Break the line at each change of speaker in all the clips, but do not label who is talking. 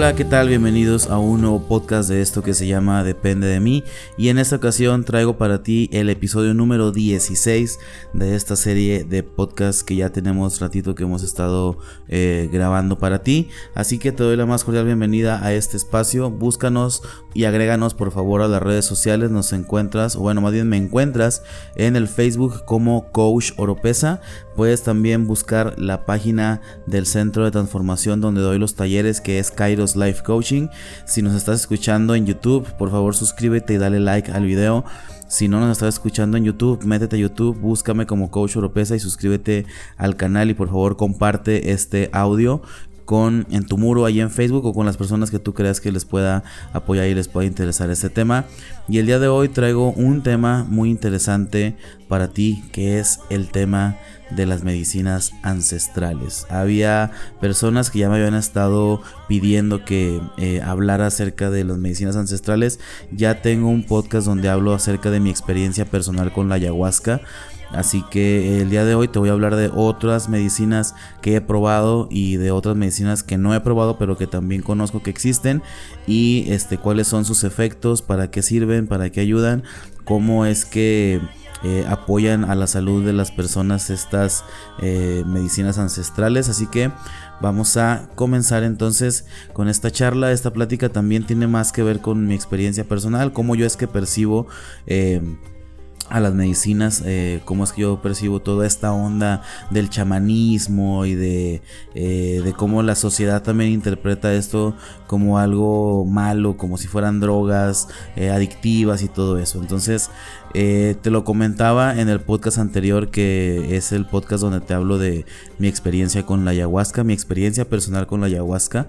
Hola, ¿qué tal? Bienvenidos a un nuevo podcast de esto que se llama Depende de mí. Y en esta ocasión traigo para ti el episodio número 16 de esta serie de podcast que ya tenemos ratito que hemos estado eh, grabando para ti. Así que te doy la más cordial bienvenida a este espacio. Búscanos y agréganos por favor a las redes sociales. Nos encuentras, o bueno, más bien me encuentras en el Facebook como Coach Oropesa. Puedes también buscar la página del Centro de Transformación donde doy los talleres que es Kairos Life Coaching. Si nos estás escuchando en YouTube, por favor suscríbete y dale like al video. Si no nos estás escuchando en YouTube, métete a YouTube, búscame como Coach Oropesa y suscríbete al canal y por favor comparte este audio con en tu muro ahí en Facebook o con las personas que tú creas que les pueda apoyar y les pueda interesar este tema. Y el día de hoy traigo un tema muy interesante para ti que es el tema de las medicinas ancestrales. Había personas que ya me habían estado pidiendo que eh, hablara acerca de las medicinas ancestrales. Ya tengo un podcast donde hablo acerca de mi experiencia personal con la ayahuasca. Así que el día de hoy te voy a hablar de otras medicinas que he probado y de otras medicinas que no he probado pero que también conozco que existen y este cuáles son sus efectos, para qué sirven, para qué ayudan, cómo es que eh, apoyan a la salud de las personas estas eh, medicinas ancestrales. Así que vamos a comenzar entonces con esta charla. Esta plática también tiene más que ver con mi experiencia personal, cómo yo es que percibo. Eh, a las medicinas, eh, cómo es que yo percibo toda esta onda del chamanismo y de, eh, de cómo la sociedad también interpreta esto como algo malo, como si fueran drogas eh, adictivas y todo eso. Entonces, te lo comentaba en el podcast anterior, que es el podcast donde te hablo de mi experiencia con la ayahuasca, mi experiencia personal con la ayahuasca.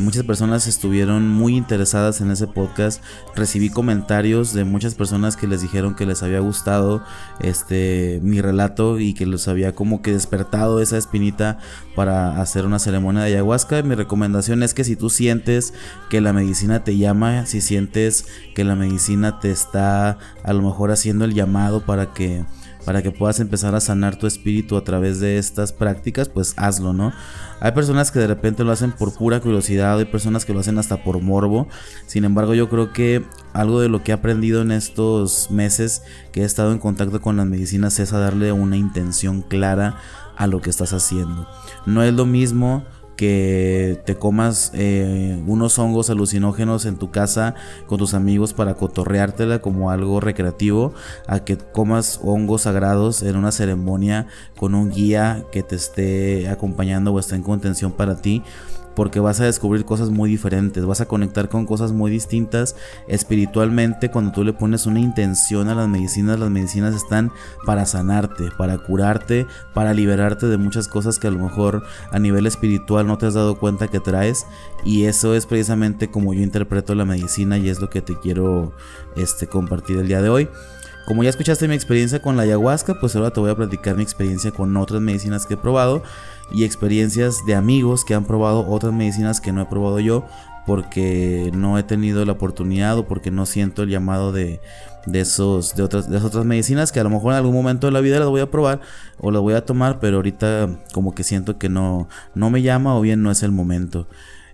Muchas personas estuvieron muy interesadas en ese podcast. Recibí comentarios de muchas personas que les dijeron que les había gustado este mi relato y que les había como que despertado esa espinita para hacer una ceremonia de ayahuasca. Mi recomendación es que si tú sientes que la medicina te llama, si sientes que la medicina te está a lo mejor haciendo el llamado para que para que puedas empezar a sanar tu espíritu a través de estas prácticas, pues hazlo, ¿no? Hay personas que de repente lo hacen por pura curiosidad, hay personas que lo hacen hasta por morbo. Sin embargo, yo creo que algo de lo que he aprendido en estos meses que he estado en contacto con las medicinas es a darle una intención clara a lo que estás haciendo. No es lo mismo que te comas eh, unos hongos alucinógenos en tu casa con tus amigos para cotorreártela como algo recreativo, a que comas hongos sagrados en una ceremonia con un guía que te esté acompañando o esté en contención para ti porque vas a descubrir cosas muy diferentes, vas a conectar con cosas muy distintas espiritualmente cuando tú le pones una intención a las medicinas, las medicinas están para sanarte, para curarte, para liberarte de muchas cosas que a lo mejor a nivel espiritual no te has dado cuenta que traes y eso es precisamente como yo interpreto la medicina y es lo que te quiero este compartir el día de hoy. Como ya escuchaste mi experiencia con la ayahuasca, pues ahora te voy a platicar mi experiencia con otras medicinas que he probado y experiencias de amigos que han probado otras medicinas que no he probado yo porque no he tenido la oportunidad o porque no siento el llamado de, esos de otras, de otras medicinas que a lo mejor en algún momento de la vida las voy a probar o las voy a tomar pero ahorita como que siento que no, no me llama o bien no es el momento.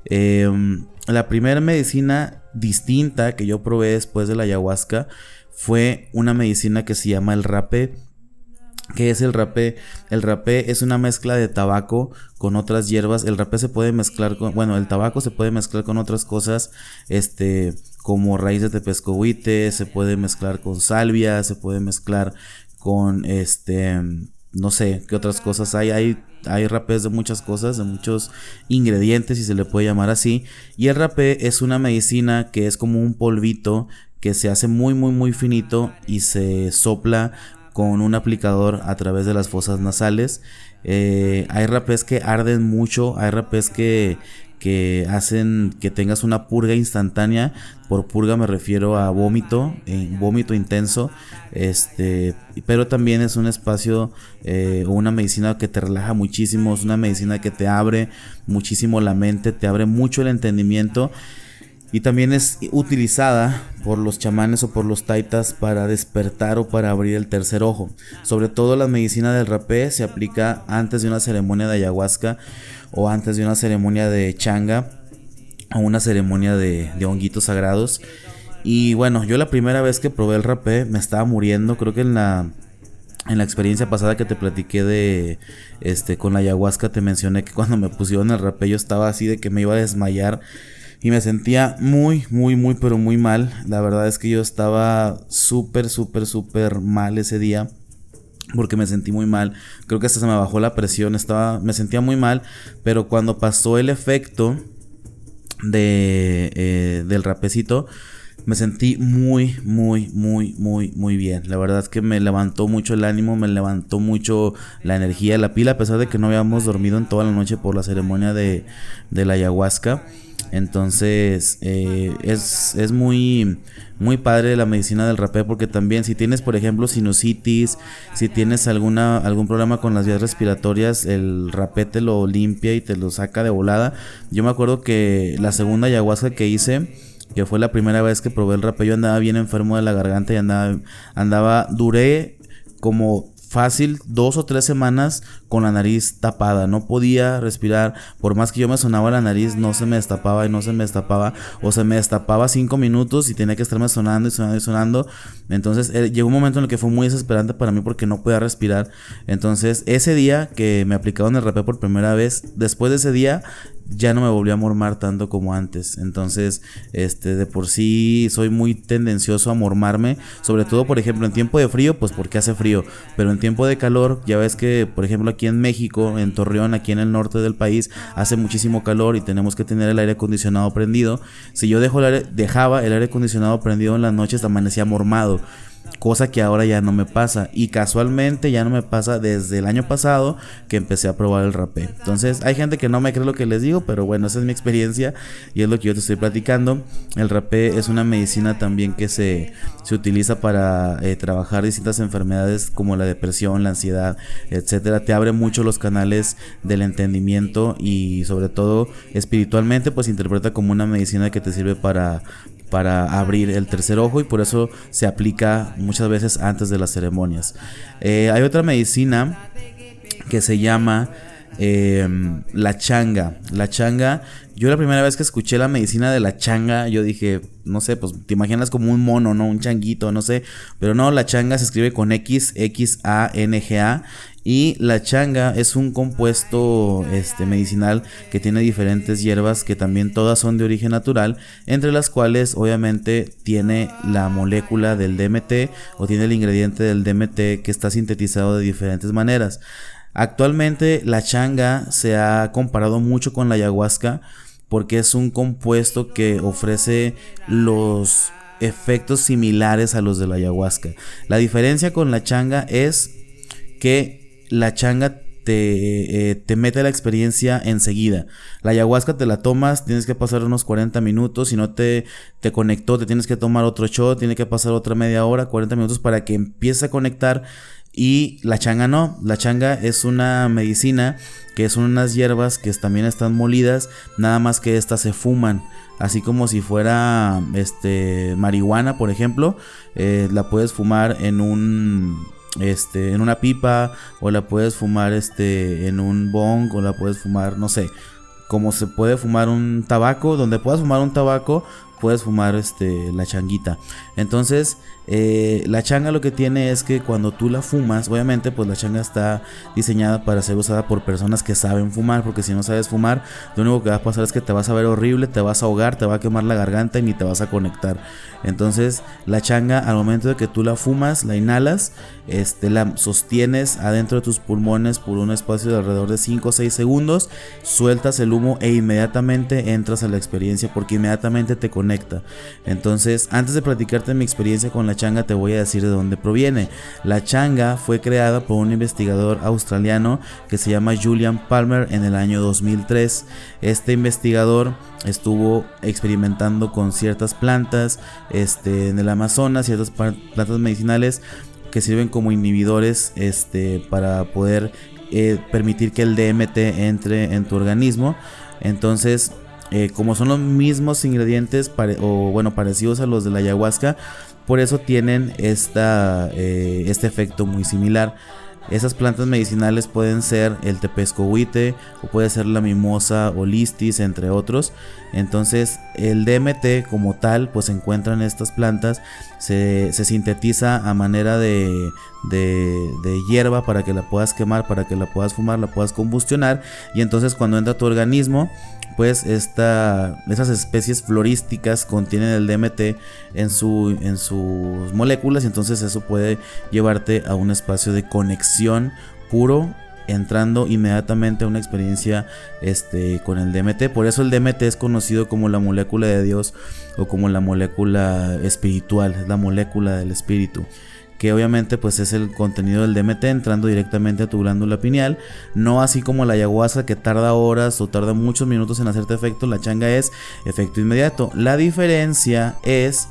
Em, la primera medicina distinta que yo probé después de la ayahuasca fue una medicina que se llama el rapé. ¿Qué es el rapé? El rapé es una mezcla de tabaco con otras hierbas. El rapé se puede mezclar con, bueno, el tabaco se puede mezclar con otras cosas, este, como raíces de pescohuite, se puede mezclar con salvia, se puede mezclar con, este, no sé, qué otras cosas hay. Hay, hay rapés de muchas cosas, de muchos ingredientes, si se le puede llamar así. Y el rapé es una medicina que es como un polvito que se hace muy muy muy finito y se sopla con un aplicador a través de las fosas nasales. Eh, hay rapés que arden mucho, hay rapés que, que hacen que tengas una purga instantánea. Por purga me refiero a vómito, eh, vómito intenso. Este, pero también es un espacio eh, o una medicina que te relaja muchísimo, es una medicina que te abre muchísimo la mente, te abre mucho el entendimiento y también es utilizada por los chamanes o por los taitas para despertar o para abrir el tercer ojo. Sobre todo la medicina del rapé se aplica antes de una ceremonia de ayahuasca o antes de una ceremonia de changa a una ceremonia de, de honguitos sagrados. Y bueno, yo la primera vez que probé el rapé me estaba muriendo, creo que en la en la experiencia pasada que te platiqué de este con la ayahuasca te mencioné que cuando me pusieron el rapé yo estaba así de que me iba a desmayar y me sentía muy muy muy pero muy mal. La verdad es que yo estaba súper súper súper mal ese día porque me sentí muy mal. Creo que hasta se me bajó la presión, estaba me sentía muy mal, pero cuando pasó el efecto de eh, del rapecito me sentí muy, muy, muy, muy, muy bien. La verdad es que me levantó mucho el ánimo, me levantó mucho la energía, la pila, a pesar de que no habíamos dormido en toda la noche por la ceremonia de, de la ayahuasca. Entonces eh, es, es, muy, muy padre la medicina del rapé porque también si tienes por ejemplo sinusitis, si tienes alguna, algún problema con las vías respiratorias, el rapé te lo limpia y te lo saca de volada. Yo me acuerdo que la segunda ayahuasca que hice que fue la primera vez que probé el rapé, yo andaba bien enfermo de la garganta y andaba, andaba, duré como fácil dos o tres semanas con la nariz tapada, no podía respirar, por más que yo me sonaba la nariz no se me destapaba y no se me destapaba, o se me destapaba cinco minutos y tenía que estarme sonando y sonando y sonando, entonces eh, llegó un momento en el que fue muy desesperante para mí porque no podía respirar, entonces ese día que me aplicaron el rapé por primera vez, después de ese día ya no me volví a mormar tanto como antes. Entonces, este, de por sí soy muy tendencioso a mormarme. Sobre todo, por ejemplo, en tiempo de frío, pues porque hace frío. Pero en tiempo de calor, ya ves que, por ejemplo, aquí en México, en Torreón, aquí en el norte del país, hace muchísimo calor y tenemos que tener el aire acondicionado prendido. Si yo dejo el dejaba el aire acondicionado prendido en las noches, amanecía mormado cosa que ahora ya no me pasa y casualmente ya no me pasa desde el año pasado que empecé a probar el rapé. Entonces hay gente que no me cree lo que les digo, pero bueno, esa es mi experiencia y es lo que yo te estoy platicando. El rapé es una medicina también que se, se utiliza para eh, trabajar distintas enfermedades como la depresión, la ansiedad, etcétera. Te abre mucho los canales del entendimiento y sobre todo espiritualmente pues interpreta como una medicina que te sirve para para abrir el tercer ojo y por eso se aplica muchas veces antes de las ceremonias. Eh, hay otra medicina que se llama em, la changa. La changa, yo la primera vez que escuché la medicina de la changa, yo dije, no sé, pues te imaginas como un mono, ¿no? Un changuito, no sé. Pero no, la changa se escribe con X, X, A, N, G, A. Y la changa es un compuesto este, medicinal que tiene diferentes hierbas que también todas son de origen natural, entre las cuales obviamente tiene la molécula del DMT o tiene el ingrediente del DMT que está sintetizado de diferentes maneras. Actualmente la changa se ha comparado mucho con la ayahuasca porque es un compuesto que ofrece los efectos similares a los de la ayahuasca. La diferencia con la changa es que la changa te, eh, te, mete la experiencia enseguida. La ayahuasca te la tomas, tienes que pasar unos 40 minutos, si no te, te conectó, te tienes que tomar otro shot, tiene que pasar otra media hora, 40 minutos para que empiece a conectar. Y la changa no, la changa es una medicina que son unas hierbas que también están molidas, nada más que estas se fuman así como si fuera este marihuana por ejemplo eh, la puedes fumar en un este, en una pipa o la puedes fumar este, en un bong o la puedes fumar, no sé, como se puede fumar un tabaco, donde puedas fumar un tabaco, puedes fumar este, la changuita. Entonces, eh, la changa lo que tiene es que cuando tú la fumas, obviamente, pues la changa está diseñada para ser usada por personas que saben fumar, porque si no sabes fumar, lo único que va a pasar es que te vas a ver horrible, te vas a ahogar, te va a quemar la garganta y ni te vas a conectar. Entonces, la changa, al momento de que tú la fumas, la inhalas, este, la sostienes adentro de tus pulmones por un espacio de alrededor de 5 o 6 segundos, sueltas el humo e inmediatamente entras a la experiencia porque inmediatamente te conecta. Entonces, antes de platicarte mi experiencia con la changa, te voy a decir de dónde proviene. La changa fue creada por un investigador australiano que se llama Julian Palmer en el año 2003. Este investigador estuvo experimentando con ciertas plantas este, en el Amazonas, ciertas plantas medicinales que sirven como inhibidores este, para poder eh, permitir que el DMT entre en tu organismo. Entonces, eh, como son los mismos ingredientes o bueno parecidos a los de la ayahuasca, por eso tienen esta, eh, este efecto muy similar. Esas plantas medicinales pueden ser el tepescohuite o puede ser la mimosa o listis, entre otros. Entonces el DMT como tal pues se encuentra en estas plantas, se, sintetiza a manera de, de, hierba para que la puedas quemar, para que la puedas fumar, la puedas combustionar y entonces cuando entra a tu organismo pues esas especies florísticas contienen el DMT en, su, en sus moléculas y entonces eso puede llevarte a un espacio de conexión puro entrando inmediatamente a una experiencia este, con el DMT. Por eso el DMT es conocido como la molécula de Dios o como la molécula espiritual, es la molécula del espíritu que obviamente pues es el contenido del DMT entrando directamente a tu glándula pineal, no así como la ayahuasca que tarda horas o tarda muchos minutos en hacerte efecto, la changa es efecto inmediato. La diferencia es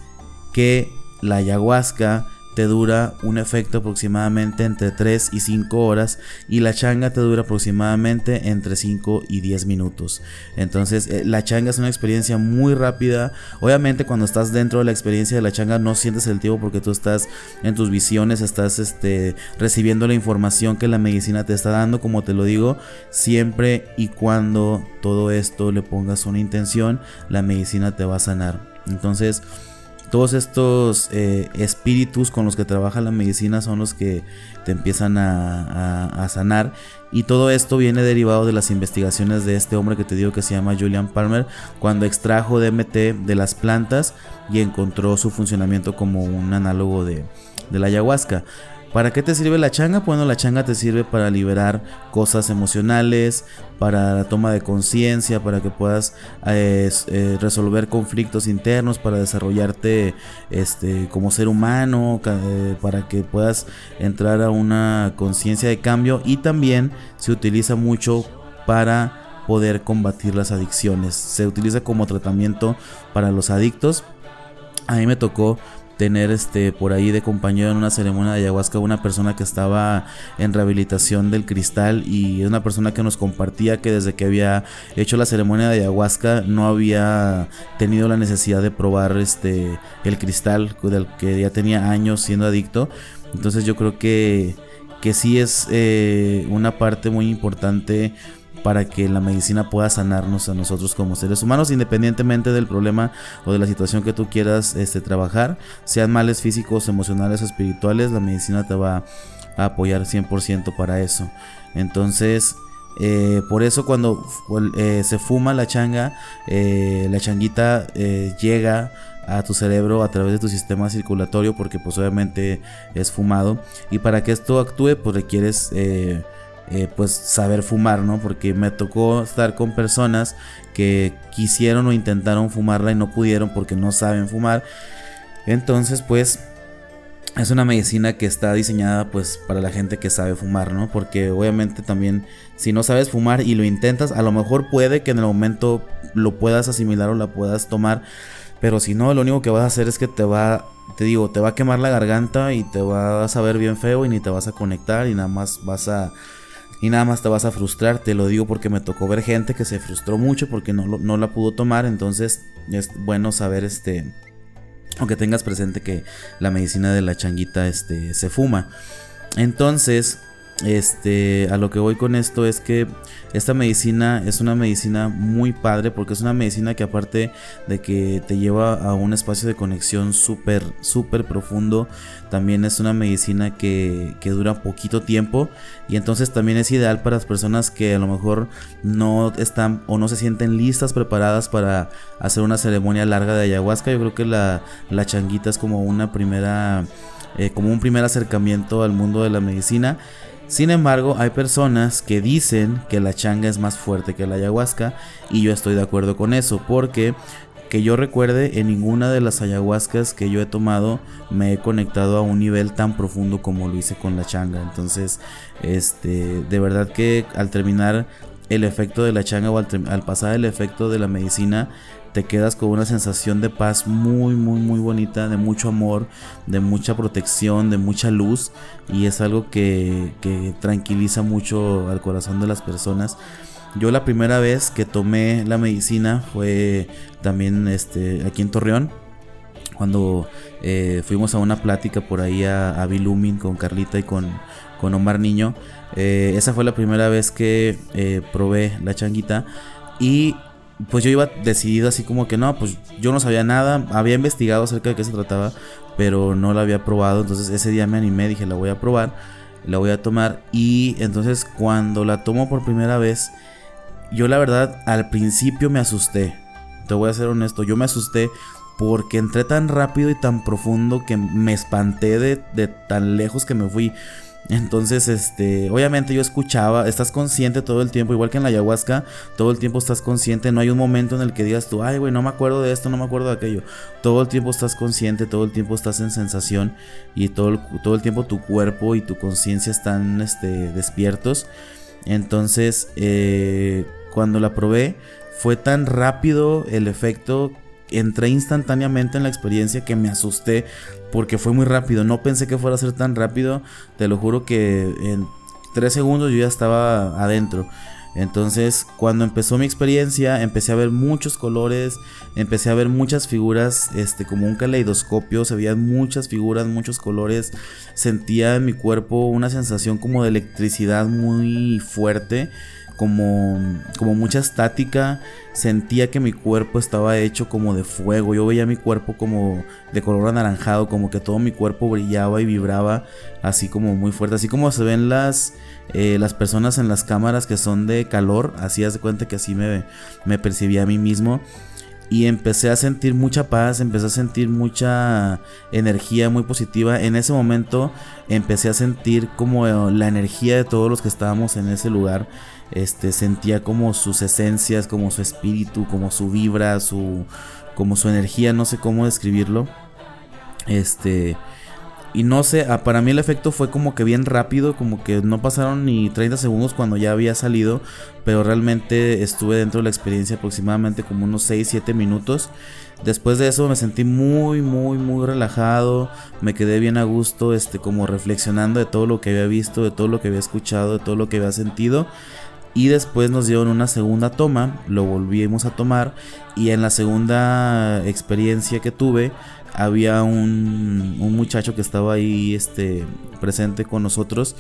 que la ayahuasca te dura un efecto aproximadamente entre 3 y 5 horas y la changa te dura aproximadamente entre 5 y 10 minutos. Entonces eh, la changa es una experiencia muy rápida. Obviamente cuando estás dentro de la experiencia de la changa no sientes el tiempo porque tú estás en tus visiones, estás este, recibiendo la información que la medicina te está dando, como te lo digo, siempre y cuando todo esto le pongas una intención, la medicina te va a sanar. Entonces, todos estos eh, espíritus con los que trabaja la medicina son los que te empiezan a, sanar. Y todo esto viene derivado de las investigaciones de este hombre que te digo que se llama Julian Palmer, cuando extrajo DMT de las plantas y encontró su funcionamiento como un análogo de, de la ayahuasca. ¿Para qué te sirve la changa? Bueno, la changa te sirve para liberar cosas emocionales, para la toma de conciencia, para que puedas eh, eh, resolver conflictos internos, para desarrollarte este, como ser humano, eh, para que puedas entrar a una conciencia de cambio y también se utiliza mucho para poder combatir las adicciones. Se utiliza como tratamiento para los adictos. A mí me tocó tener este por ahí de compañero en una ceremonia de ayahuasca una persona que estaba en rehabilitación del cristal y es una persona que nos compartía que desde que había hecho la ceremonia de ayahuasca no había tenido la necesidad de probar este el cristal del que ya tenía años siendo adicto. Entonces yo creo que que sí es eh, una parte muy importante para que la medicina pueda sanarnos a nosotros como seres humanos, independientemente del problema o de la situación que tú quieras este, trabajar, sean males físicos, emocionales o espirituales, la medicina te va a apoyar 100% para eso. Entonces, eh, por eso cuando eh, se fuma la changa, eh, la changuita llega a tu cerebro a través de tu sistema circulatorio porque pues obviamente es fumado y para que esto actúe pues requieres pues saber fumar, ¿no? Porque me tocó estar con personas que quisieron o intentaron fumarla y no pudieron porque no saben fumar. Entonces, pues es una medicina que está diseñada pues para la gente que sabe fumar, ¿no? Porque obviamente también si no sabes fumar y lo intentas, a lo mejor puede que en el momento lo puedas asimilar o la puedas tomar, pero si no, lo único que vas a hacer es que te va, te digo, te va a quemar la garganta y te va a saber bien feo y ni te vas a conectar y nada más vas a y nada más te vas a frustrar. Te lo digo porque me tocó ver gente que se frustró mucho porque no, no la pudo tomar. Entonces es bueno saber este. Aunque tengas presente que la medicina de la changuita este, se fuma. Entonces, este, a lo que voy con esto es que esta medicina es una medicina muy padre porque es una medicina que aparte de que te lleva a un espacio de conexión súper, súper profundo, también es una medicina que, que dura poquito tiempo y entonces también es ideal para las personas que a lo mejor no están o no se sienten listas, preparadas para hacer una ceremonia larga de ayahuasca. Yo creo que la, la changuita es como una primera, eh, como un primer acercamiento al mundo de la medicina. Sin embargo, hay personas que dicen que la changa es más fuerte que la ayahuasca y yo estoy de acuerdo con eso porque que yo recuerde en ninguna de las ayahuascas que yo he tomado me he conectado a un nivel tan profundo como lo hice con la changa. Entonces, este, de verdad que al terminar el efecto de la changa o al, al pasar el efecto de la medicina te quedas con una sensación de paz muy, muy, muy bonita, de mucho amor, de mucha protección, de mucha luz. Y es algo que, que tranquiliza mucho al corazón de las personas. Yo la primera vez que tomé la medicina fue también este, aquí en Torreón cuando eh, fuimos a una plática por ahí a, a Bilumin con Carlita y con, con Omar Niño. Eh, esa fue la primera vez que eh, probé la changuita y pues yo iba decidido así como que no, pues yo no sabía nada, había investigado acerca de qué se trataba, pero no la había probado, entonces ese día me animé, dije la voy a probar, la voy a tomar y entonces cuando la tomo por primera vez, yo la verdad al principio me asusté, te voy a ser honesto, yo me asusté porque entré tan rápido y tan profundo que me espanté de, de tan lejos que me fui. Entonces, este, obviamente yo escuchaba, estás consciente todo el tiempo, igual que en la ayahuasca, todo el tiempo estás consciente, no hay un momento en el que digas tú, ay, güey, no me acuerdo de esto, no me acuerdo de aquello. Todo el tiempo estás consciente, todo el tiempo estás en sensación y todo el, todo el tiempo tu cuerpo y tu conciencia están este, despiertos. Entonces, eh, cuando la probé, fue tan rápido el efecto entré instantáneamente en la experiencia que me asusté porque fue muy rápido. No pensé que fuera a ser tan rápido. Te lo juro que en tres segundos yo ya estaba adentro. Entonces, cuando empezó mi experiencia, empecé a ver muchos colores, empecé a ver muchas figuras, este, como un caleidoscopio, se veían muchas figuras, muchos colores, sentía en mi cuerpo una sensación como de electricidad muy fuerte como, como mucha estática. Sentía que mi cuerpo estaba hecho como de fuego. Yo veía mi cuerpo como de color anaranjado, como que todo mi cuerpo brillaba y vibraba así como muy fuerte. Así como se ven las, eh, las personas en las cámaras que son de calor. Así hace cuenta que así me, me percibía a mí mismo y empecé a sentir mucha paz, empecé a sentir mucha energía muy positiva. En ese momento empecé a sentir como la energía de todos los que estábamos en ese lugar. Este sentía como sus esencias, como su espíritu, como su vibra, su como su energía, no sé cómo describirlo. Este y no sé, ah, para mí el efecto fue como que bien rápido, como que no pasaron ni 30 segundos cuando ya había salido, pero realmente estuve dentro de la experiencia aproximadamente como unos 6-7 minutos. Después de eso me sentí muy, muy, muy relajado, me quedé bien a gusto, este, como reflexionando de todo lo que había visto, de todo lo que había escuchado, de todo lo que había sentido. Y después nos dieron una segunda toma, lo volvimos a tomar y en la segunda experiencia que tuve había un, un, muchacho que estaba ahí este, presente con nosotros.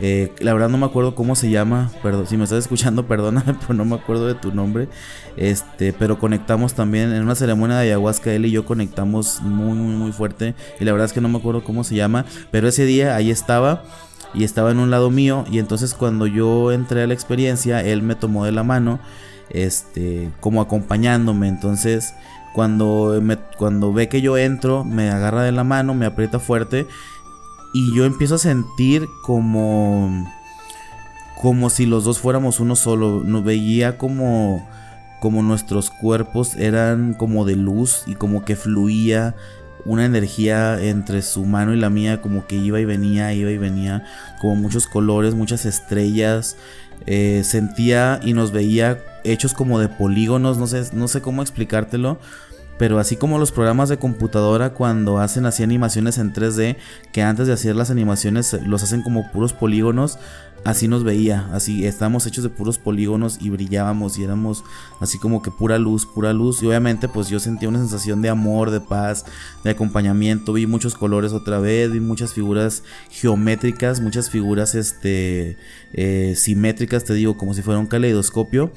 Eh, la verdad no me acuerdo cómo se llama, perdón, si me estás escuchando, perdóname, pero no me acuerdo de tu nombre. Este, pero conectamos también en una ceremonia de ayahuasca, él y yo conectamos muy, muy, muy fuerte. Y la verdad es que no me acuerdo cómo se llama, pero ese día ahí estaba y estaba en un lado mío. Y entonces cuando yo entré a la experiencia, él me tomó de la mano, este, como acompañándome. Entonces cuando, me, cuando ve que yo entro, me agarra de la mano, me aprieta fuerte y yo empiezo a sentir como como si los dos fuéramos uno solo. Nos veía como como nuestros cuerpos eran como de luz y como que fluía una energía entre su mano y la mía, como que iba y venía, iba y venía, como muchos colores, muchas estrellas. Eh, sentía y nos veía hechos como de polígonos, no sé, no sé cómo explicártelo, pero así como los programas de computadora cuando hacen así animaciones en 3D, que antes de hacer las animaciones los hacen como puros polígonos, así nos veía, así estábamos hechos de puros polígonos y brillábamos y éramos así como que pura luz, pura luz. Y obviamente pues yo sentía una sensación de amor, de paz, de acompañamiento, vi muchos colores otra vez, vi muchas figuras geométricas, muchas figuras este eh, simétricas, te digo, como si fuera un caleidoscopio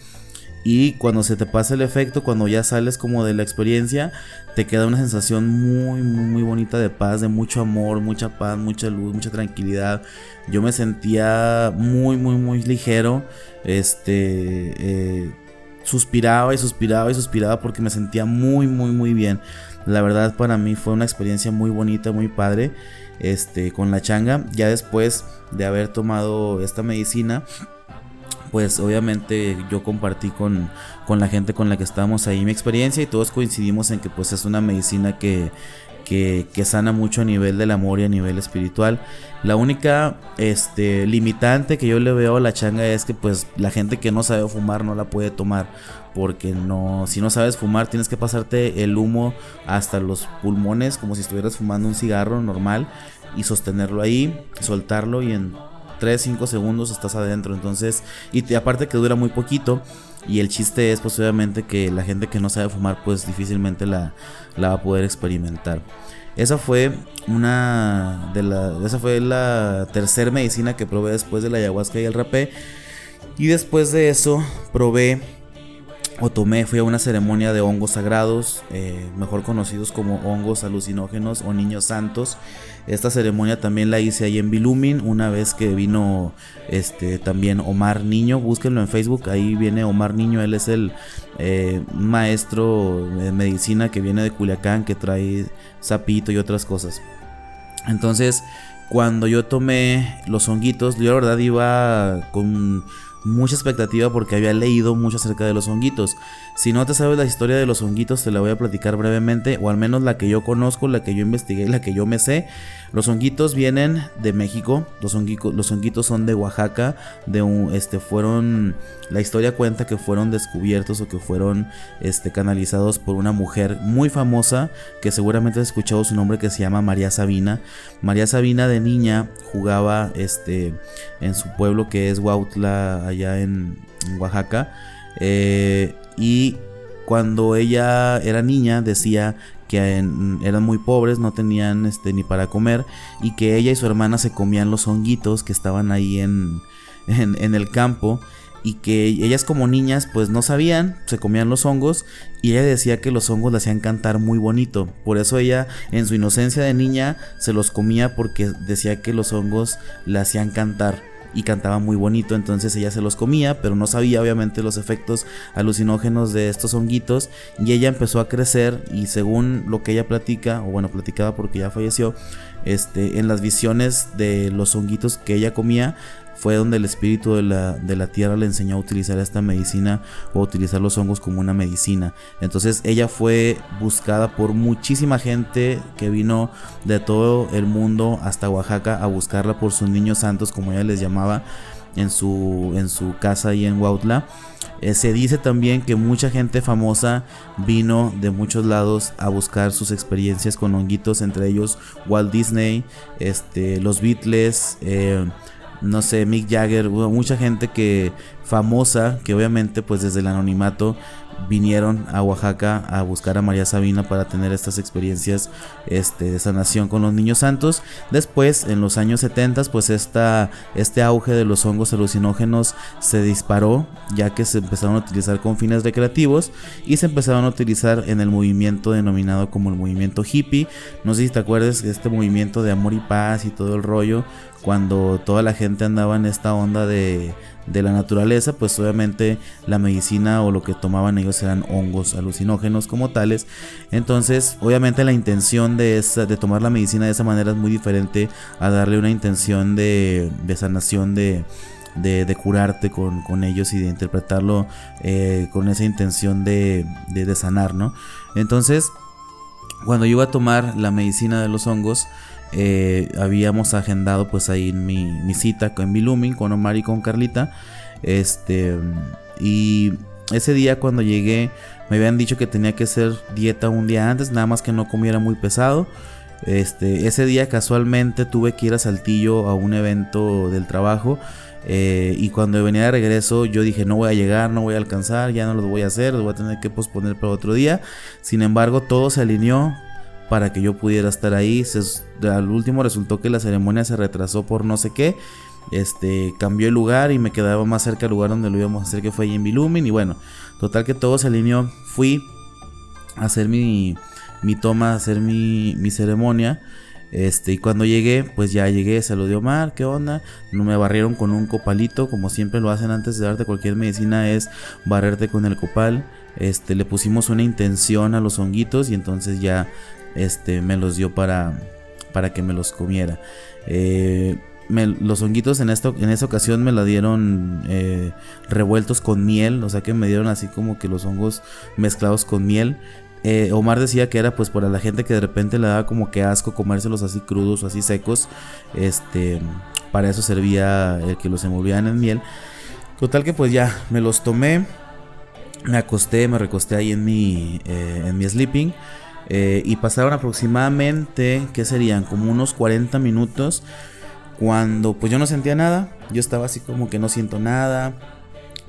y cuando se te pasa el efecto, cuando ya sales como de la experiencia, te queda una sensación muy, muy, muy bonita de paz, de mucho amor, mucha paz, mucha luz, mucha tranquilidad. Yo me sentía muy, muy, muy ligero. Este, eh, suspiraba y suspiraba y suspiraba porque me sentía muy, muy, muy bien. La verdad para mí fue una experiencia muy bonita, muy padre. Este, con la changa. Ya después de haber tomado esta medicina pues obviamente yo compartí con, la gente con la que estábamos ahí mi experiencia y todos coincidimos en que pues es una medicina que, que, sana mucho a nivel del amor y a nivel espiritual. La única este, limitante que yo le veo a la changa es que pues la gente que no sabe fumar no la puede tomar. Porque no, si no sabes fumar tienes que pasarte el humo hasta los pulmones como si estuvieras fumando un cigarro normal y sostenerlo ahí, soltarlo y en 3, 5 segundos estás adentro. Entonces, y aparte que dura muy poquito. Y el chiste es, pues obviamente, que la gente que no sabe fumar, pues difícilmente la, la va a poder experimentar. Esa fue una de la, esa fue la tercera medicina que probé después de la ayahuasca y el rapé. Y después de eso probé o tomé, fui a una ceremonia de hongos sagrados, eh, mejor conocidos como hongos alucinógenos o niños santos. Esta ceremonia también la hice ahí en Bilumin, una vez que vino este también Omar Niño, búsquenlo en Facebook, ahí viene Omar Niño, él es el eh, maestro de medicina que viene de Culiacán, que trae sapito y otras cosas. Entonces, cuando yo tomé los honguitos, yo la verdad iba con mucha expectativa porque había leído mucho acerca de los honguitos. Si no te sabes la historia de los honguitos, te la voy a platicar brevemente, o al menos la que yo conozco, la que yo investigué, la que yo me sé. Los honguitos vienen de México, los, honguitos, los honguitos son de Oaxaca, de un, este, fueron, la historia cuenta que fueron descubiertos o que fueron este, canalizados por una mujer muy famosa, que seguramente has escuchado su nombre, que se llama María Sabina. María Sabina de niña jugaba este, en su pueblo que es Huautla, allá en, Oaxaca. Eh, y cuando ella era niña decía que eran muy pobres, no tenían este, ni para comer y que ella y su hermana se comían los honguitos que estaban ahí en, en, el campo y que ellas como niñas pues no sabían, se comían los hongos y ella decía que los hongos le hacían cantar muy bonito. Por eso ella en su inocencia de niña se los comía porque decía que los hongos le hacían cantar y cantaba muy bonito, entonces ella se los comía, pero no sabía obviamente los efectos alucinógenos de estos honguitos y ella empezó a crecer y según lo que ella platica, o bueno, platicaba porque ya falleció, este, en las visiones de los honguitos que ella comía, fue donde el espíritu de la, de la, tierra le enseñó a utilizar esta medicina o utilizar los hongos como una medicina. Entonces ella fue buscada por muchísima gente que vino de todo el mundo hasta Oaxaca a buscarla por sus niños santos, como ella les llamaba, en su, en su casa y en Huautla. Eh, se dice también que mucha gente famosa vino de muchos lados a buscar sus experiencias con honguitos, entre ellos Walt Disney, este, los Beatles, eh, no sé, Mick Jagger, hubo mucha gente que famosa que obviamente pues desde el anonimato vinieron a Oaxaca a buscar a María Sabina para tener estas experiencias este, de sanación con los niños santos. Después, en los años 70, pues esta, este auge de los hongos alucinógenos se disparó, ya que se empezaron a utilizar con fines recreativos y se empezaron a utilizar en el movimiento denominado como el movimiento hippie. No sé si te acuerdas de este movimiento de amor y paz y todo el rollo, cuando toda la gente andaba en esta onda de de la naturaleza, pues obviamente la medicina o lo que tomaban ellos eran hongos alucinógenos como tales. Entonces, obviamente la intención de, esa, de tomar la medicina de esa manera es muy diferente a darle una intención de, de sanación de, de, curarte con, ellos y de interpretarlo eh, con esa intención de, de, sanar, ¿no? Entonces, cuando yo iba a tomar la medicina de los hongos, eh, habíamos agendado pues ahí mi, mi cita con Bilumin, con Omar y con Carlita. Este, y ese día cuando llegué me habían dicho que tenía que hacer dieta un día antes, nada más que no comiera muy pesado. Este, ese día casualmente tuve que ir a Saltillo a un evento del trabajo. Eh, y cuando venía de regreso yo dije no voy a llegar, no voy a alcanzar, ya no lo voy a hacer, lo voy a tener que posponer para otro día. Sin embargo todo se alineó, para que yo pudiera estar ahí. al último resultó que la ceremonia se retrasó por no sé qué. Este cambió el lugar y me quedaba más cerca del lugar donde lo íbamos a hacer, que fue ahí en Bilumin. Y bueno, total que todo se alineó. Fui a hacer mi, mi toma, a hacer mi, mi ceremonia. Este, y cuando llegué, pues ya llegué, saludé a Omar, ¿qué onda? No me barrieron con un copalito, como siempre lo hacen antes de darte cualquier medicina, es barrerte con el copal. Este, le pusimos una intención a los honguitos y entonces ya este, me los dio para, para que me los comiera. Eh, los honguitos en esta, en esta ocasión me la dieron eh, revueltos con miel, o sea que me dieron así como que los hongos mezclados con miel. Eh, Omar decía que era pues para la gente que de repente le daba como que asco comérselos así crudos o así secos. Este, para eso servía el que los envolvían en miel. Total que pues ya me los tomé, me acosté, me recosté ahí en mi, en mi sleeping. Eh, y pasaron aproximadamente, ¿qué serían? Como unos 40 minutos. Cuando pues yo no sentía nada. Yo estaba así como que no siento nada.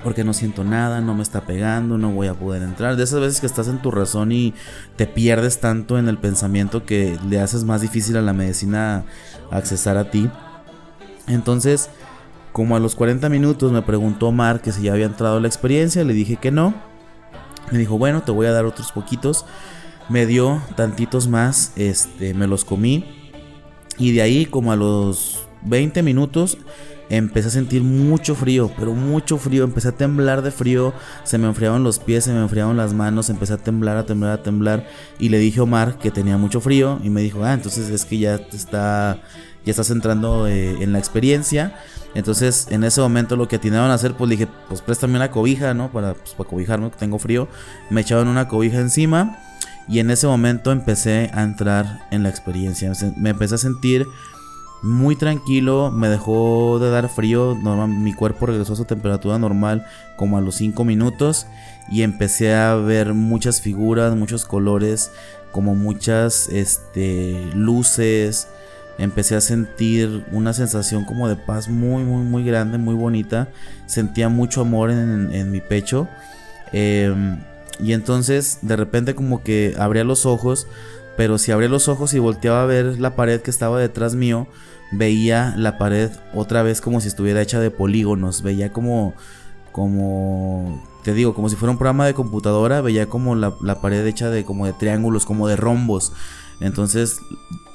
porque no siento nada, no me está pegando, no voy a poder entrar. De esas veces que estás en tu razón y te pierdes tanto en el pensamiento que le haces más difícil a la medicina accesar a ti. Entonces, como a los 40 minutos me preguntó Omar que si ya había entrado la experiencia, le dije que no. Me dijo, bueno, te voy a dar otros poquitos. Me dio tantitos más, este, me los comí. Y de ahí, como a los 20 minutos, empecé a sentir mucho frío, pero mucho frío, empecé a temblar de frío, se me enfriaban los pies, se me enfriaban las manos, empecé a temblar, a temblar, a temblar y le dije a Omar que tenía mucho frío y me dijo, ah, entonces es que ya está, ya estás entrando eh, en la experiencia. Entonces en ese momento lo que atinaban a hacer, pues dije, pues préstame una cobija, ¿no? Para, pues, para cobijarme, que tengo frío. Me echaban una cobija encima y en ese momento empecé a entrar en la experiencia. Me empecé a sentir muy tranquilo, me dejó de dar frío, mi cuerpo regresó a su temperatura normal como a los 5 minutos y empecé a ver muchas figuras, muchos colores, como muchas este, luces, empecé a sentir una sensación como de paz muy, muy, muy grande, muy bonita, sentía mucho amor en, mi pecho. Em, y entonces de repente como que abría los ojos, pero si abría los ojos y volteaba a ver la pared que estaba detrás mío, veía la pared otra vez como si estuviera hecha de polígonos, veía como, como, te digo, como si fuera un programa de computadora, veía como la, la pared hecha de como de triángulos, como de rombos. Entonces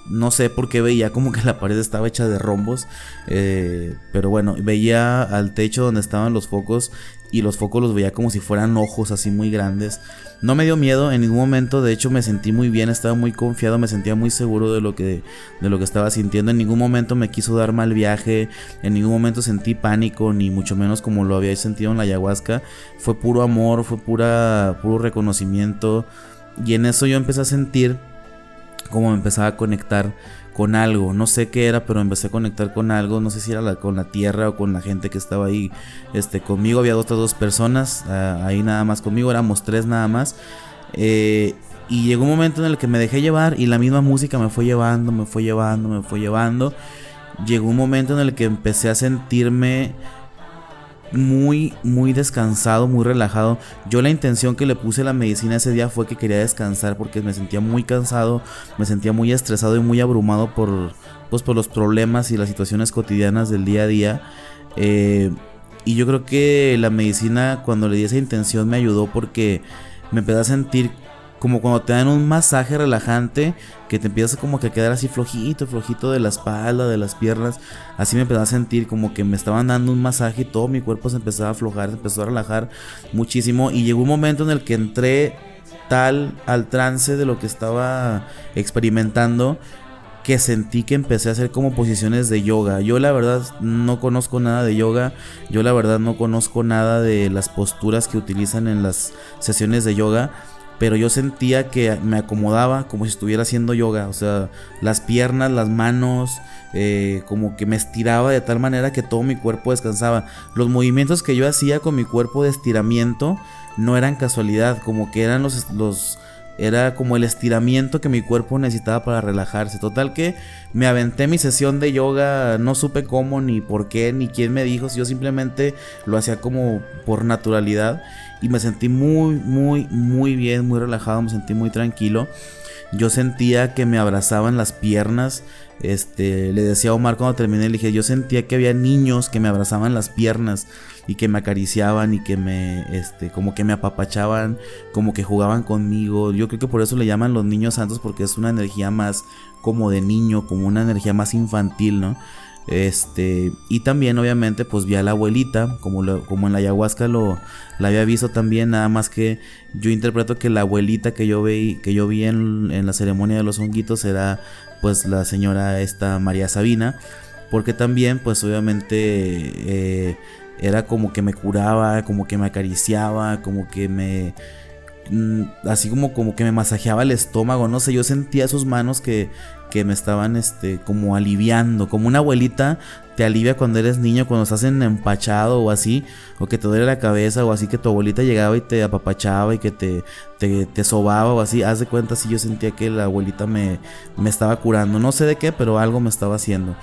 no sé por qué veía como que la pared estaba hecha de rombos. Eh, pero bueno, veía al techo donde estaban los focos. Y los focos los veía como si fueran ojos así muy grandes. No me dio miedo en ningún momento. De hecho, me sentí muy bien. Estaba muy confiado. Me sentía muy seguro de lo que, de lo que estaba sintiendo. En ningún momento me quiso dar mal viaje. En ningún momento sentí pánico. Ni mucho menos como lo había sentido en la ayahuasca. Fue puro amor. Fue pura, puro reconocimiento. Y en eso yo empecé a sentir como me empezaba a conectar con algo, no sé qué era, pero empecé a conectar con algo, no sé si era con la tierra o con la gente que estaba ahí este, conmigo, había otras dos personas ah, ahí nada más conmigo, éramos tres nada más. Eh, y llegó un momento en el que me dejé llevar y la misma música me fue llevando, me fue llevando, me fue llevando. Llegó un momento en el que empecé a sentirme muy, muy descansado, muy relajado. Yo la intención que le puse a la medicina ese día fue que quería descansar porque me sentía muy cansado, me sentía muy estresado y muy abrumado por, pues, por los problemas y las situaciones cotidianas del día a día. Eh, y yo creo que la medicina cuando le di esa intención me ayudó porque me empecé a sentir como cuando te dan un masaje relajante que te empiezas como que a quedar así flojito, flojito de la espalda, de las piernas. Así me empezaba a sentir como que me estaban dando un masaje y todo mi cuerpo se empezaba a aflojar, se empezó a relajar muchísimo. Y llegó un momento en el que entré tal al trance de lo que estaba experimentando que sentí que empecé a hacer como posiciones de yoga. Yo la verdad no conozco nada de yoga, yo la verdad no conozco nada de las posturas que utilizan en las sesiones de yoga pero yo sentía que me acomodaba como si estuviera haciendo yoga, o sea, las piernas, las manos, eh, como que me estiraba de tal manera que todo mi cuerpo descansaba. Los movimientos que yo hacía con mi cuerpo de estiramiento no eran casualidad, como que eran los, los era como el estiramiento que mi cuerpo necesitaba para relajarse. Total que me aventé mi sesión de yoga, no supe cómo, ni por qué, ni quién me dijo. Yo simplemente lo hacía como por naturalidad. Y me sentí muy, muy, muy bien, muy relajado, me sentí muy tranquilo. Yo sentía que me abrazaban las piernas. Este, le decía a Omar cuando terminé, le dije, yo sentía que había niños que me abrazaban las piernas y que me acariciaban y que me, este, como que me apapachaban, como que jugaban conmigo. Yo creo que por eso le llaman los niños santos porque es una energía más como de niño, como una energía más infantil, ¿no? Este, y también obviamente pues vi a la abuelita, como, como en la ayahuasca lo la había visto también, nada más que yo interpreto que la abuelita que yo vi, que yo vi en, en la ceremonia de los honguitos era pues la señora esta María Sabina, porque también pues obviamente eh, era como que me curaba, como que me acariciaba, como que me mm, así como como que me masajeaba el estómago, no sé, yo sentía sus manos que, que me estaban este como aliviando, como una abuelita te alivia cuando eres niño, cuando estás en empachado o así, o que te duele la cabeza o así que tu abuelita llegaba y te apapachaba y que te, te, te sobaba o así, haz de cuenta si yo sentía que la abuelita me, me estaba curando, no sé de qué, pero algo me estaba haciendo.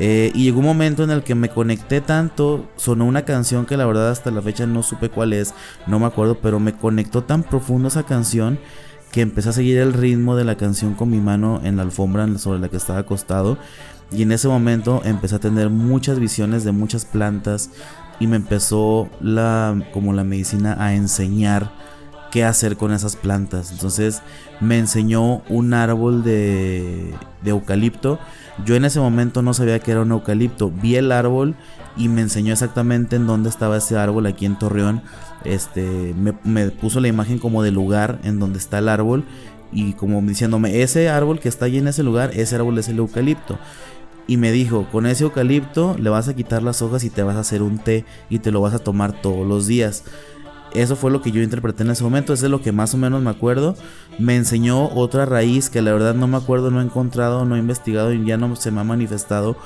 Eh, y llegó un momento en el que me conecté tanto, sonó una canción que la verdad hasta la fecha no supe cuál es, no me acuerdo, pero me conectó tan profundo esa canción que empecé a seguir el ritmo de la canción con mi mano en la alfombra sobre la que estaba acostado. Y en ese momento empecé a tener muchas visiones de muchas plantas y me empezó la como la medicina a enseñar qué hacer con esas plantas. Entonces me enseñó un árbol de, de eucalipto. Yo en ese momento no sabía que era un eucalipto. Vi el árbol y me enseñó exactamente en dónde estaba ese árbol aquí en Torreón. Este, me, puso la imagen como del lugar en donde está el árbol y como diciéndome, ese árbol que está allí en ese lugar, ese árbol es el eucalipto. Y me dijo, con ese eucalipto le vas a quitar las hojas y te vas a hacer un té y te lo vas a tomar todos los días. Eso fue lo que yo interpreté en ese momento, eso es lo que más o menos me acuerdo. Me enseñó otra raíz que la verdad no me acuerdo, no he encontrado, no he investigado y ya no se me ha manifestado.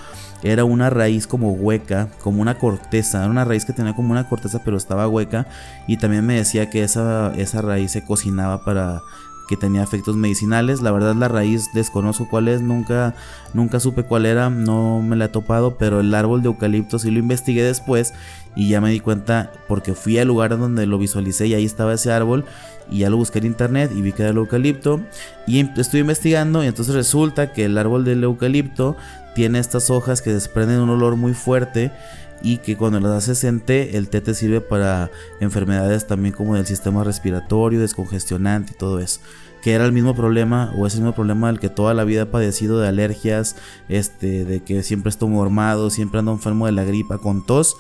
Era una raíz como hueca, como una corteza, era una raíz que tenía como una corteza pero estaba hueca y también me decía que esa, esa raíz se cocinaba para que tenía efectos medicinales. La verdad la raíz desconozco cuál es, nunca, nunca supe cuál era, no me la he topado, pero el árbol de eucalipto sí lo investigué después y ya me di cuenta porque fui al lugar donde lo visualicé y ahí estaba ese árbol y ya lo busqué en internet y vi que era el eucalipto y em, estoy investigando y entonces resulta que el árbol del eucalipto tiene estas hojas que desprenden un olor muy fuerte y que cuando las haces en té, el té te sirve para enfermedades también como del sistema respiratorio, descongestionante y todo eso. Que era el mismo problema, o es el mismo problema del que toda la vida he padecido de alergias, este, de que siempre estoy mormado, siempre ando enfermo de la gripa, con tos.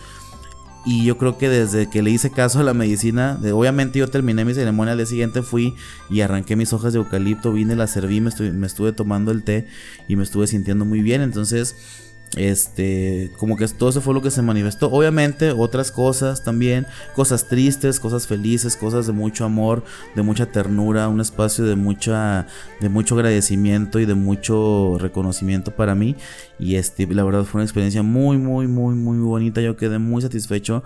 Y yo creo que desde que le hice caso a la medicina, de, obviamente yo terminé mi ceremonia al día siguiente, fui y arranqué mis hojas de eucalipto, vine, las serví, me me estuve tomando el té y me estuve sintiendo muy bien. Entonces, este, como que todo eso fue lo que se manifestó. Obviamente, otras cosas también, cosas tristes, cosas felices, cosas de mucho amor, de mucha ternura, un espacio de mucha, de mucho agradecimiento y de mucho reconocimiento para mí. Y este, la verdad fue una experiencia muy, muy, muy, muy bonita. Yo quedé muy satisfecho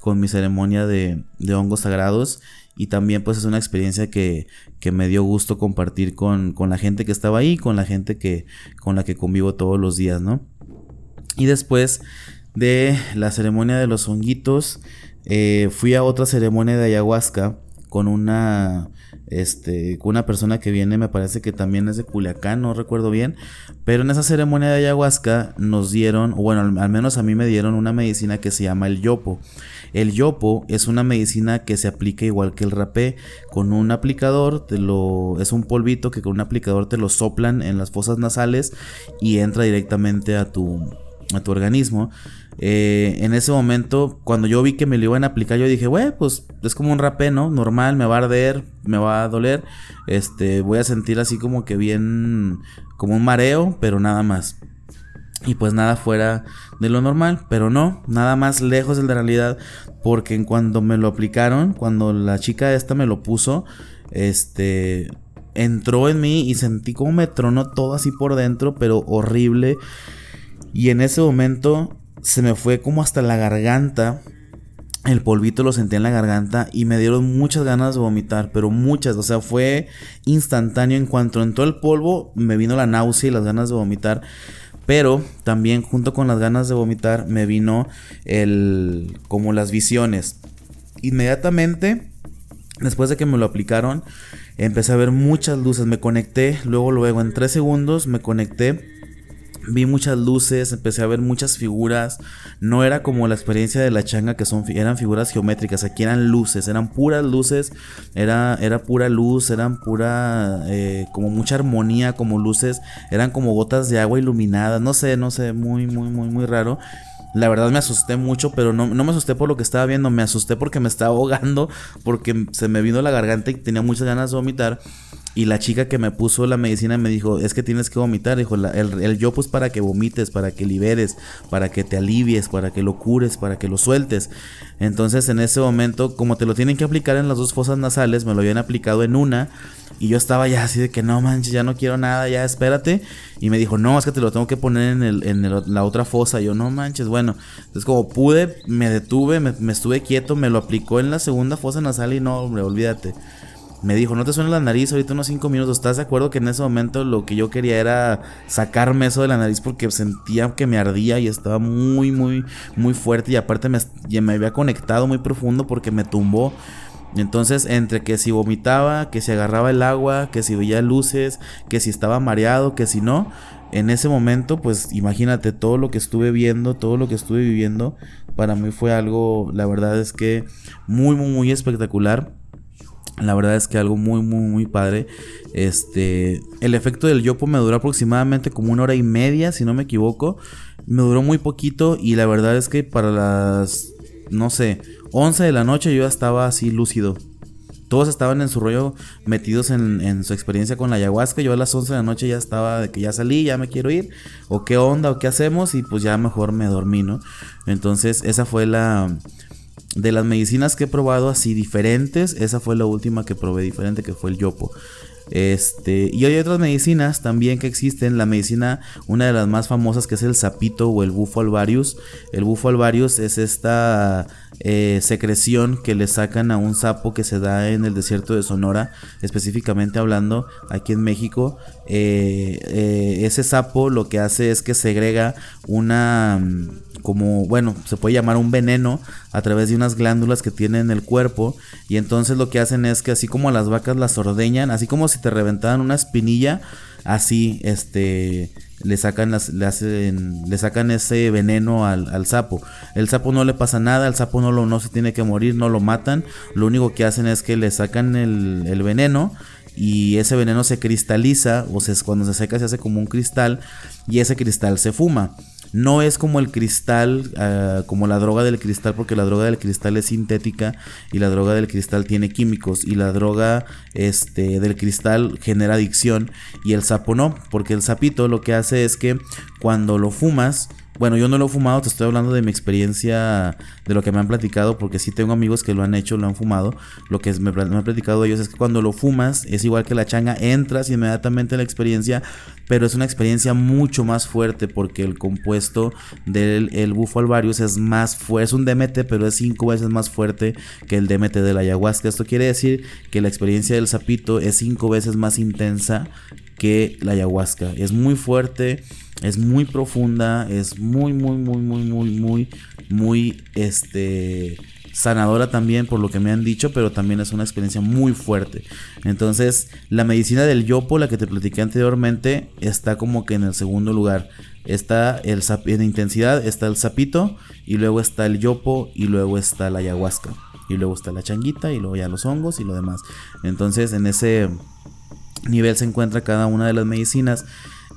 con mi ceremonia de, hongos sagrados. Y también pues es una experiencia que, que me dio gusto compartir con, con la gente que estaba ahí, con la gente que, con la que convivo todos los días, ¿no? Y después de la ceremonia de los honguitos, eh, fui a otra ceremonia de ayahuasca con una este con una persona que viene me parece que también es de Culiacán no recuerdo bien. Pero en esa ceremonia de ayahuasca nos dieron bueno al, menos a mí me dieron una medicina que se llama el yopo. El yopo es una medicina que se aplica igual que el rapé. Con un aplicador te lo es un polvito que con un aplicador te lo soplan en las fosas nasales y entra directamente a tu a tu organismo. Eh, en ese momento, cuando yo vi que me lo iban a aplicar, yo dije, güey, pues es como un rapé, ¿no? Normal, me va a arder, me va a doler. Este, voy a sentir así como que bien, como un mareo, pero nada más. Y pues nada fuera de lo normal, pero no, nada más lejos de la realidad, porque cuando me lo aplicaron, cuando la chica esta me lo puso, este, entró en mí y sentí como me tronó todo así por dentro, pero horrible. Y en ese momento se me fue como hasta la garganta. El polvito lo sentí en la garganta y me dieron muchas ganas de vomitar, pero muchas, o sea, fue instantáneo. En cuanto entró el polvo, me vino la náusea y las ganas de vomitar. Pero también junto con las ganas de vomitar me vino el como las visiones. Inmediatamente después de que me lo aplicaron, empecé a ver muchas luces, me conecté, luego luego en tres segundos me conecté vi muchas luces, empecé a ver muchas figuras. No era como la experiencia de la changa que son eran figuras geométricas, aquí eran luces, eran puras luces, era, era pura luz, eran pura eh, como mucha armonía, como luces, eran como gotas de agua iluminadas, no sé, no sé, muy, muy, muy, muy raro. La verdad me asusté mucho, pero no, no, me asusté por lo que estaba viendo, me asusté porque me estaba ahogando, porque se me vino la garganta y tenía muchas ganas de vomitar. Y la chica que me puso la medicina me dijo, es que tienes que vomitar. Dijo, el, yo pues para que vomites, para que liberes, para que te alivies, para que lo cures, para que lo sueltes. Entonces en ese momento, como te lo tienen que aplicar en las dos fosas nasales, me lo habían aplicado en una. Y yo estaba ya así de que no manches, ya no quiero nada, ya espérate. Y me dijo, no, es que te lo tengo que poner en, el, en la otra fosa. yo, no manches, bueno. Entonces como pude, me detuve, me, me estuve quieto, me lo aplicó en la segunda fosa nasal y no, hombre, olvídate me dijo, no te suena la nariz ahorita unos 5 minutos. ¿Estás de acuerdo que en ese momento lo que yo quería era sacarme eso de la nariz porque sentía que me ardía y estaba muy, muy, muy fuerte y aparte me, me había conectado muy profundo porque me tumbó. Entonces, entre que si vomitaba, que si agarraba el agua, que si veía luces, que si estaba mareado, que si no, en ese momento, pues imagínate todo lo que estuve viendo, todo lo que estuve viviendo, para mí fue algo, la verdad es que muy, muy, muy espectacular. La verdad es que algo muy, muy, muy padre. Este, el efecto del yopo me duró aproximadamente como una hora y media, si no me equivoco. Me duró muy poquito y la verdad es que para las, no sé, 11 de la noche yo ya estaba así lúcido. Todos estaban en su rollo metidos en, su experiencia con la ayahuasca. Yo a las 11 de la noche ya estaba de que ya salí, ya me quiero ir. O qué onda, o qué hacemos. Y pues ya mejor me dormí, ¿no? Entonces esa fue la de las medicinas que he probado así diferentes, esa fue la última que probé diferente, que fue el yopo. Este, y hay otras medicinas también que existen. La medicina, una de las más famosas, que es el sapito o el bufo alvarius. El bufo alvarius es esta eh, secreción que le sacan a un sapo que se da en el desierto de Sonora, específicamente hablando aquí en México. Eh, eh, ese sapo lo que hace es que segrega una como, bueno, se puede llamar un veneno a través de unas glándulas que tiene en el cuerpo. Y entonces lo que hacen es que así como las vacas las ordeñan, así como si te reventaran una espinilla, así este le sacan las, le hacen, le sacan ese veneno al, sapo. El sapo no le pasa nada, el sapo no lo no se tiene que morir, no lo matan. Lo único que hacen es que le sacan el, el veneno y ese veneno se cristaliza o se, cuando se seca se hace como un cristal y ese cristal se fuma. No es como el cristal, ah, como la droga del cristal, porque la droga del cristal es sintética y la droga del cristal tiene químicos y la droga este, del cristal genera adicción y el sapo no, porque el sapito lo que hace es que cuando lo fumas, bueno, yo no lo he fumado, te estoy hablando de mi experiencia, de lo que me han platicado, porque sí tengo amigos que lo han hecho, lo han fumado. Lo que me, han platicado ellos es que cuando lo fumas, es igual que la changa, entras inmediatamente en la experiencia, pero es una experiencia mucho más fuerte, porque el compuesto del el bufo alvarius es más fuerte, es un DMT, pero es cinco veces más fuerte que el DMT de la ayahuasca. Esto quiere decir que la experiencia del sapito es cinco veces más intensa que la ayahuasca. Es muy fuerte es muy profunda, es muy, muy, muy, muy, muy, muy, muy, este, sanadora también por lo que me han dicho, pero también es una experiencia muy fuerte. Entonces, la medicina del yopo, la que te platiqué anteriormente, está como que en el segundo lugar. Está el en intensidad, está el sapito, y luego está el yopo, y luego está la ayahuasca, y luego está la changuita, y luego ya los hongos y lo demás. Entonces, en ese nivel se encuentra cada una de las medicinas.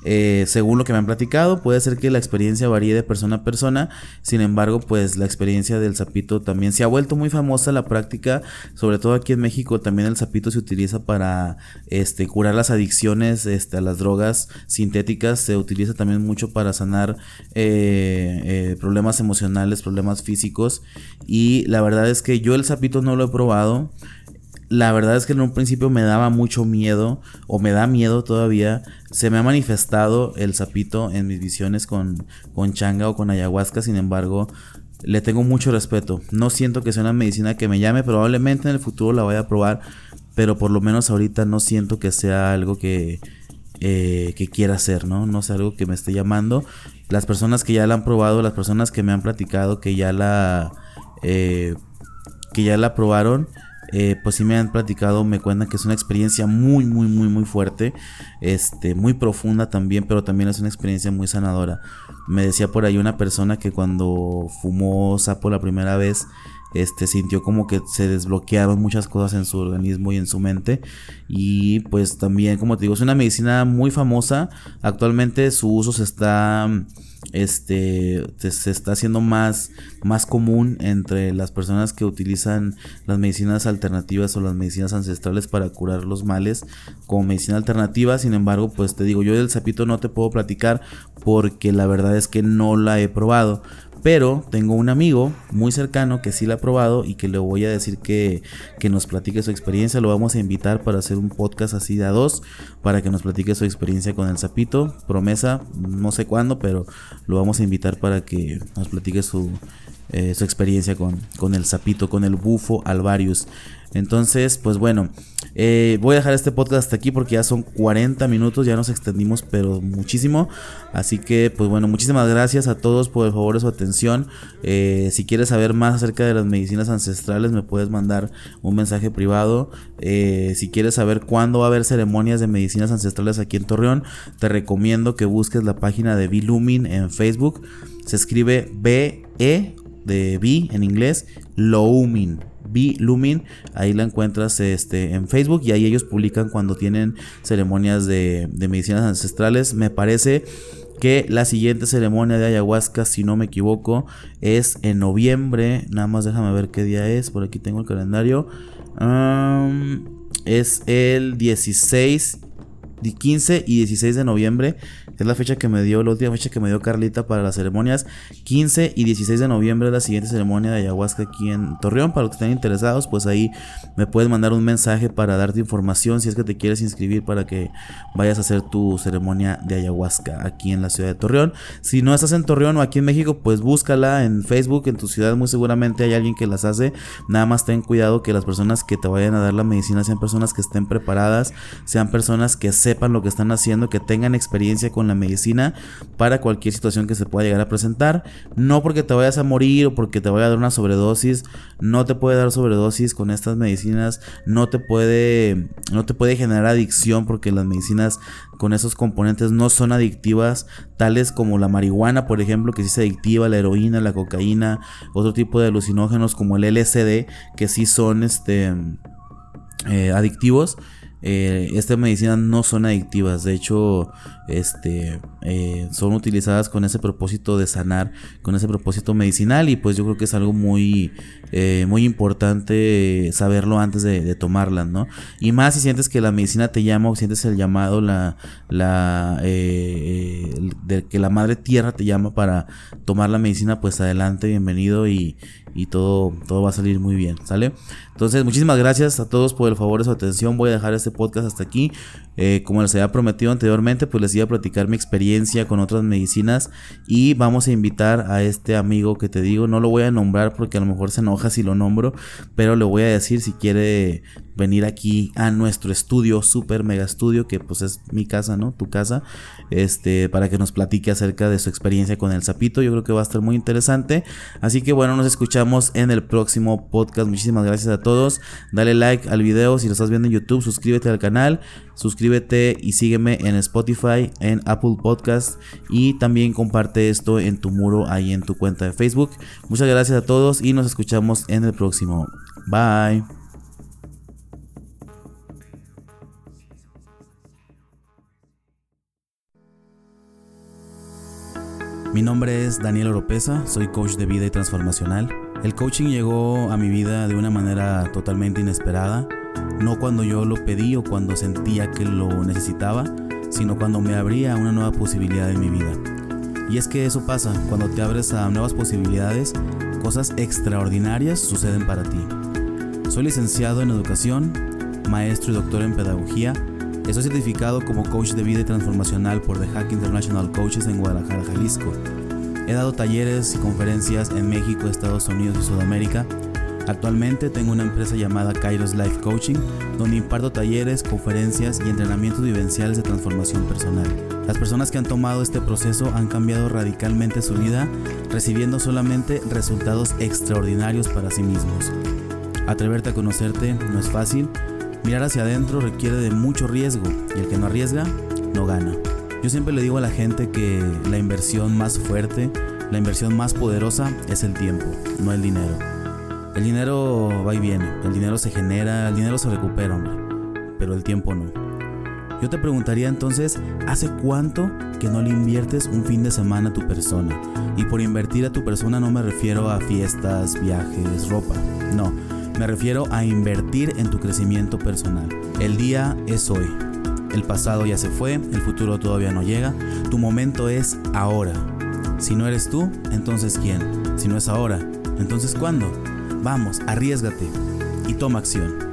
Eh, según lo que me han platicado, puede ser que la experiencia varíe de persona a persona. Sin embargo, pues la experiencia del sapito también se ha vuelto muy famosa la práctica, sobre todo aquí en México. También el sapito se utiliza para este, curar las adicciones este, a las drogas sintéticas. Se utiliza también mucho para sanar eh, eh, problemas emocionales, problemas físicos. Y la verdad es que yo el sapito no lo he probado. La verdad es que en un principio me daba mucho miedo, o me da miedo todavía. Se me ha manifestado el sapito en mis visiones con, con changa o con ayahuasca, sin embargo, le tengo mucho respeto. No siento que sea una medicina que me llame, probablemente en el futuro la vaya a probar, pero por lo menos ahorita no siento que sea algo que, eh, que quiera hacer, ¿no? No es algo que me esté llamando. Las personas que ya la han probado, las personas que me han platicado que ya la, eh, que ya la probaron, eh, pues sí me han platicado, me cuentan que es una experiencia muy, muy, muy, muy fuerte, este, muy profunda también, pero también es una experiencia muy sanadora. Me decía por ahí una persona que cuando fumó sapo la primera vez, este sintió como que se desbloquearon muchas cosas en su organismo y en su mente. Y pues también como te digo es una medicina muy famosa. Actualmente su uso se está este se está haciendo más más común entre las personas que utilizan las medicinas alternativas o las medicinas ancestrales para curar los males como medicina alternativa. Sin embargo pues te digo yo del sapito no te puedo platicar porque la verdad es que no la he probado pero tengo un amigo muy cercano que sí la ha probado y que le voy a decir que, que, nos platique su experiencia. Lo vamos a invitar para hacer un podcast así de a dos, para que nos platique su experiencia con el sapito. Promesa, no sé cuándo, pero lo vamos a invitar para que nos platique su, eh, su experiencia con, con el sapito, con el bufo alvarius. Entonces, pues bueno, Eh, voy a dejar este podcast hasta aquí porque ya son 40 minutos, ya nos extendimos pero muchísimo. Así que pues bueno, muchísimas gracias a todos por el favor de su atención. Eh, si quieres saber más acerca de las medicinas ancestrales me puedes mandar un mensaje privado. Eh, si quieres saber cuándo va a haber ceremonias de medicinas ancestrales aquí en Torreón, te recomiendo que busques la página de Bilumin en Facebook. Se escribe B-E de B en inglés, Loumin. B-Lumin, ahí la encuentras este, en Facebook y ahí ellos publican cuando tienen ceremonias de, de medicinas ancestrales. Me parece que la siguiente ceremonia de ayahuasca, si no me equivoco, es en noviembre. Nada más déjame ver qué día es. Por aquí tengo el calendario. es el 16, 15 y 16 de noviembre. Es la fecha que me dio, la última fecha que me dio Carlita para las ceremonias. 15 y 16 de noviembre la siguiente ceremonia de ayahuasca aquí en Torreón. Para los que estén interesados, pues ahí me puedes mandar un mensaje para darte información si es que te quieres inscribir para que vayas a hacer tu ceremonia de ayahuasca aquí en la ciudad de Torreón. Si no estás en Torreón o aquí en México, pues búscala en Facebook, en tu ciudad muy seguramente hay alguien que las hace. Nada más ten cuidado que las personas que te vayan a dar la medicina sean personas que estén preparadas, sean personas que sepan lo que están haciendo, que tengan experiencia con la medicina para cualquier situación que se pueda llegar a presentar. No porque te vayas a morir o porque te vaya a dar una sobredosis, no te puede dar sobredosis con estas medicinas, no te puede no te puede generar adicción porque las medicinas con esos componentes no son adictivas, tales como la marihuana, por ejemplo, que sí es adictiva, la heroína, la cocaína, otro tipo de alucinógenos como el LSD, que sí son este eh, adictivos eh, estas medicinas no son adictivas, de hecho, este, eh, son utilizadas con ese propósito de sanar, con ese propósito medicinal y pues yo creo que es algo muy, eh, muy importante saberlo antes de, tomarlas, ¿no? Y más si sientes que la medicina te llama o sientes el llamado, la, la, de que la madre tierra te llama para tomar la medicina, pues adelante, bienvenido y, y todo, todo va a salir muy bien, ¿sale? Entonces, muchísimas gracias a todos por el favor de su atención. Voy a dejar este podcast hasta aquí. Eh, como les había prometido anteriormente, pues les a platicar mi experiencia con otras medicinas y vamos a invitar a este amigo que te digo, no lo voy a nombrar porque a lo mejor se enoja si lo nombro, pero le voy a decir si quiere venir aquí a nuestro estudio, super mega estudio, que pues es mi casa, ¿no? Tu casa, este, para que nos platique acerca de su experiencia con el sapito. Yo creo que va a estar muy interesante. Así que bueno, nos escuchamos en el próximo podcast. Muchísimas gracias a todos. Dale like al video si lo estás viendo en YouTube, suscríbete al canal, suscríbete y sígueme en Spotify, en Apple Podcast y también comparte esto en tu muro ahí en tu cuenta de Facebook. Muchas gracias a todos y nos escuchamos en el próximo. Bye. Mi nombre es Daniel Oropesa, soy coach de vida y transformacional. El coaching llegó a mi vida de una manera totalmente inesperada, no cuando yo lo pedí o cuando sentía que lo necesitaba, sino cuando me abría una nueva posibilidad en mi vida. Y es que eso pasa, cuando te abres a nuevas posibilidades, cosas extraordinarias suceden para ti. Soy licenciado en educación, maestro y doctor en pedagogía, Estoy certificado como coach de vida y transformacional por The Hack International Coaches en Guadalajara, Jalisco. He dado talleres y conferencias en México, Estados Unidos y Sudamérica. Actualmente tengo una empresa llamada Kairos Life Coaching, donde imparto talleres, conferencias y entrenamientos vivenciales de transformación personal. Las personas que han tomado este proceso han cambiado radicalmente su vida, recibiendo solamente resultados extraordinarios para sí mismos. Atreverte a conocerte no es fácil, Mirar hacia adentro requiere de mucho riesgo y el que no arriesga, no gana. Yo siempre le digo a la gente que la inversión más fuerte, la inversión más poderosa es el tiempo, no el dinero. El dinero va y viene, el dinero se genera, el dinero se recupera, hombre, pero el tiempo no. Yo te preguntaría entonces, ¿hace cuánto que no le inviertes un fin de semana a tu persona? Y por invertir a tu persona no me refiero a fiestas, viajes, ropa, no me refiero a invertir en tu crecimiento personal. El día es hoy. El pasado ya se fue, el futuro todavía no llega. Tu momento es ahora. Si no eres tú, entonces ¿quién? Si no es ahora, entonces ¿cuándo? Vamos, arriesgate y toma acción.